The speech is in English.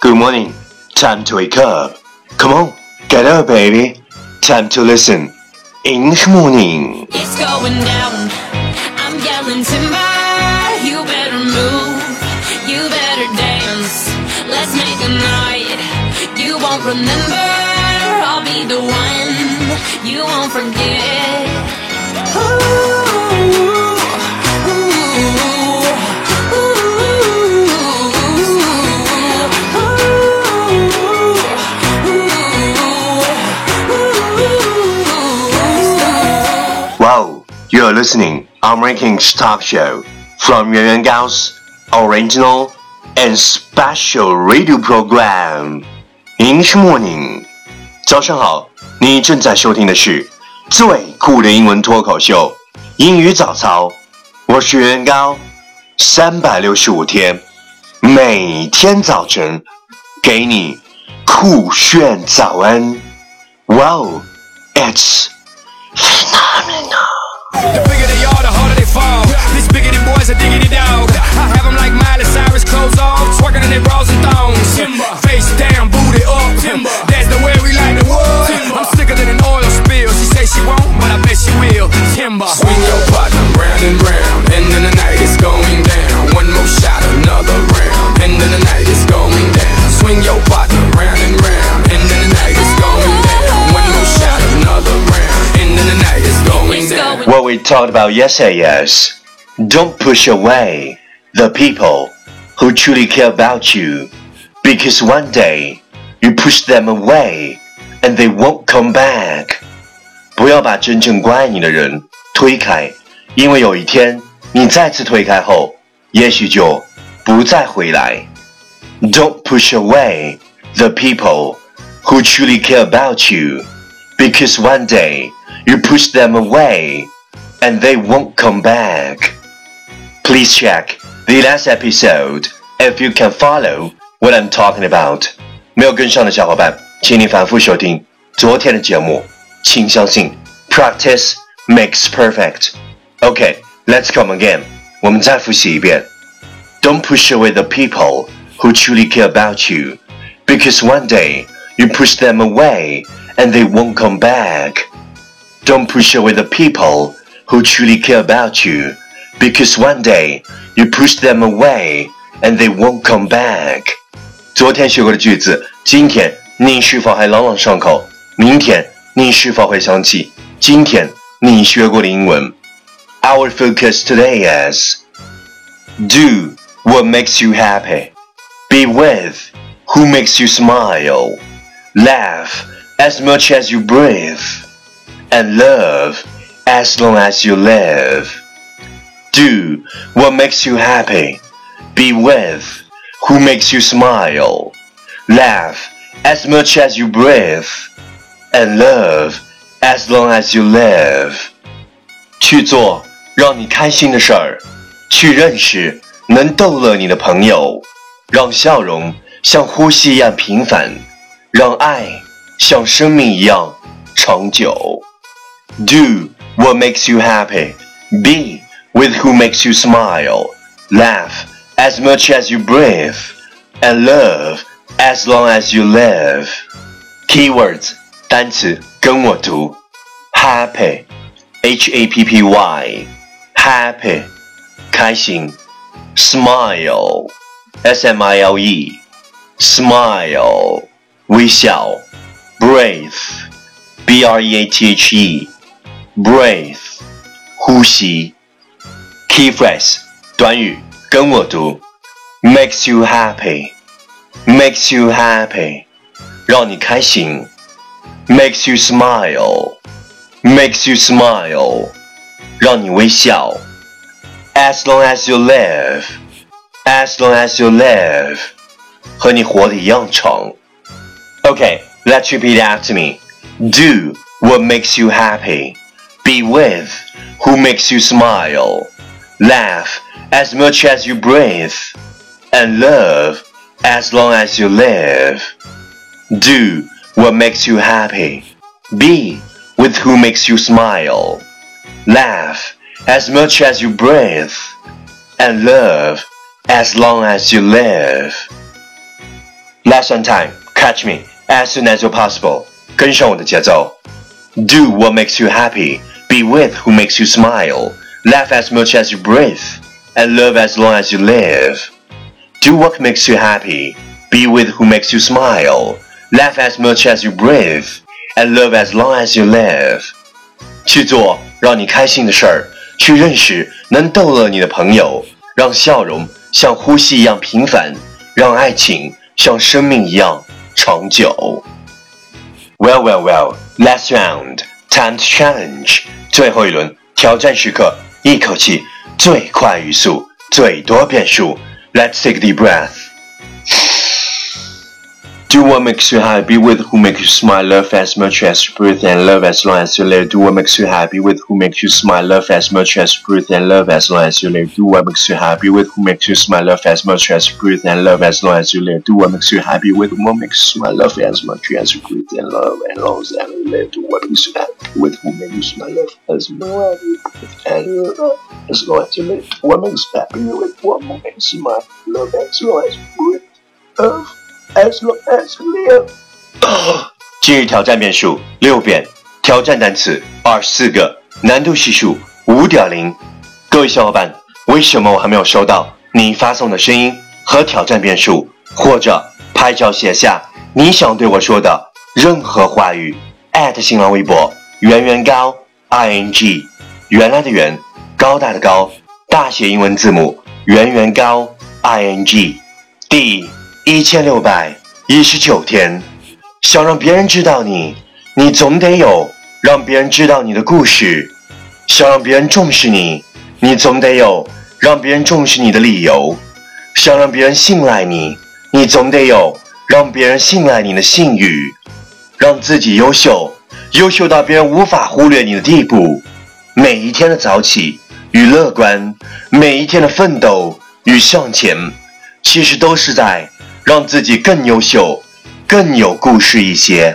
Good morning. Time to wake up. Come on, get up, baby. Time to listen. English morning. It's going down. I'm yelling timber. You better move. You better dance. Let's make a night. You won't remember. I'll be the one. You won't forget. Ooh, Wow, you are listening American Talk Show from Yuan Yuan Gao's original and special radio program English Morning。早上好，你正在收听的是最酷的英文脱口秀英语早操。我是袁高，三百六十五天，每天早晨给你酷炫早安。Wow, it's phenomenal. The bigger they are, the harder they fall. These bigoted boys are diggity dog. I have them like Miley Cyrus, clothes off, twerking in their bras and thongs. Face down, booty up. That's the way we like the wood. I'm sicker than an oil spill. She say she won't, but I bet she will. Timber. Swing your partner round and round, and then the night is going down. One more shot, another round, and then the night is going down. Swing your partner round, we talked about yesterday is don't push away the people who truly care about you because one day you push them away and they won't come back. 不要把真正关爱你的人推开，因为有一天你再次推开后，也许就不再回来。Don't push away the people who truly care about you because one day you push them away and they won't come back. Please check the last episode if you can follow what I'm talking about. 没有跟上的小伙伴，请你反复收听昨天的节目。请相信，practice makes perfect. Okay, let's come again. 我们再复习一遍。Don't push away the people who truly care about you, because one day you push them away and they won't come back. Don't push away the people who truly care about you, because one day you push them away and they won't come back. 昨天学过的句子，今天你是否还朗朗上口？明天你是否会想起今天你学过的英文？Our focus today is do what makes you happy. Be with who makes you smile. Laugh as much as you breathe. And love as long as you live. Do what makes you happy. Be with who makes you smile. Laugh as much as you breathe. And love as long as you live. 去做让你开心的事儿，去认识能逗乐你的朋友，让笑容像呼吸一样平凡，让爱像生命一样长久。 Do what makes you happy. Be with who makes you smile. Laugh as much as you breathe. And love as long as you live. Keywords 单词跟我读，happy, h a p p y, happy 开心，smile, s m i l e, smile 微笑，breathe, b r e a t h e, breathe 呼吸。Key phrase 短语跟我读，makes you happy, makes you happy 让你开心，makes you smile, makes you smile 让你微笑。As long as you live, as long as you live 和你活得一样长。Okay, let's repeat after me. Do what makes you happy. Be with who makes you smile. Laugh as much as you breathe. And love as long as you live. Do what makes you happy. Be with who makes you smile. Laugh as much as you breathe. And love as long as you live. Last on time, catch me as soon as you're possible. 跟上我的节奏。Do what makes you happy. Be with who makes you smile. Laugh as much as you breathe, and love as long as you live. Do what makes you happy. Be with who makes you smile. Laugh as much as you breathe, and love as long as you live. 去做让你开心的事儿，去认识能逗乐你的朋友，让笑容像呼吸一样平凡，让爱情像生命一样长久。Well, well, well. Last round, time to challenge. 最后一轮挑战时刻，一口气最快语速，最多变数。Let's take the breath. Do what makes you happy with who makes you smile, love as much as you breathe, and love as long as you live. Do what makes you happy with who makes you smile, love as much as you breathe, and love as long as you live. Do what makes you happy with who makes you smile, love as much as you breathe, and love as long as you live. Do what makes you happy with who makes you smile, love as much as you breathe, and love as long as you live. Do what makes you happy with who makes you smile, love as much as you breathe, and love as long as you live. Do what makes you happy with what makes you smile, love as long as you breathe, love as long as you live. 今日挑战变数六遍，挑战单词二十四个，难度系数五点零。各位小伙伴，为什么我还没有收到你发送的声音和挑战变数？或者拍照写下你想对我说的任何话语？新浪微博圆圆高 i n g，原来的圆，高大的高，大写英文字母圆圆高 i n g。第一千六百一十九天，想让别人知道你，你总得有让别人知道你的故事；想让别人重视你，你总得有让别人重视你的理由；想让别人信赖你，你总得有让别人信赖你的信誉。让自己优秀，优秀到别人无法忽略你的地步。每一天的早起与乐观，每一天的奋斗与向前，其实都是在。让自己更优秀，更有故事一些。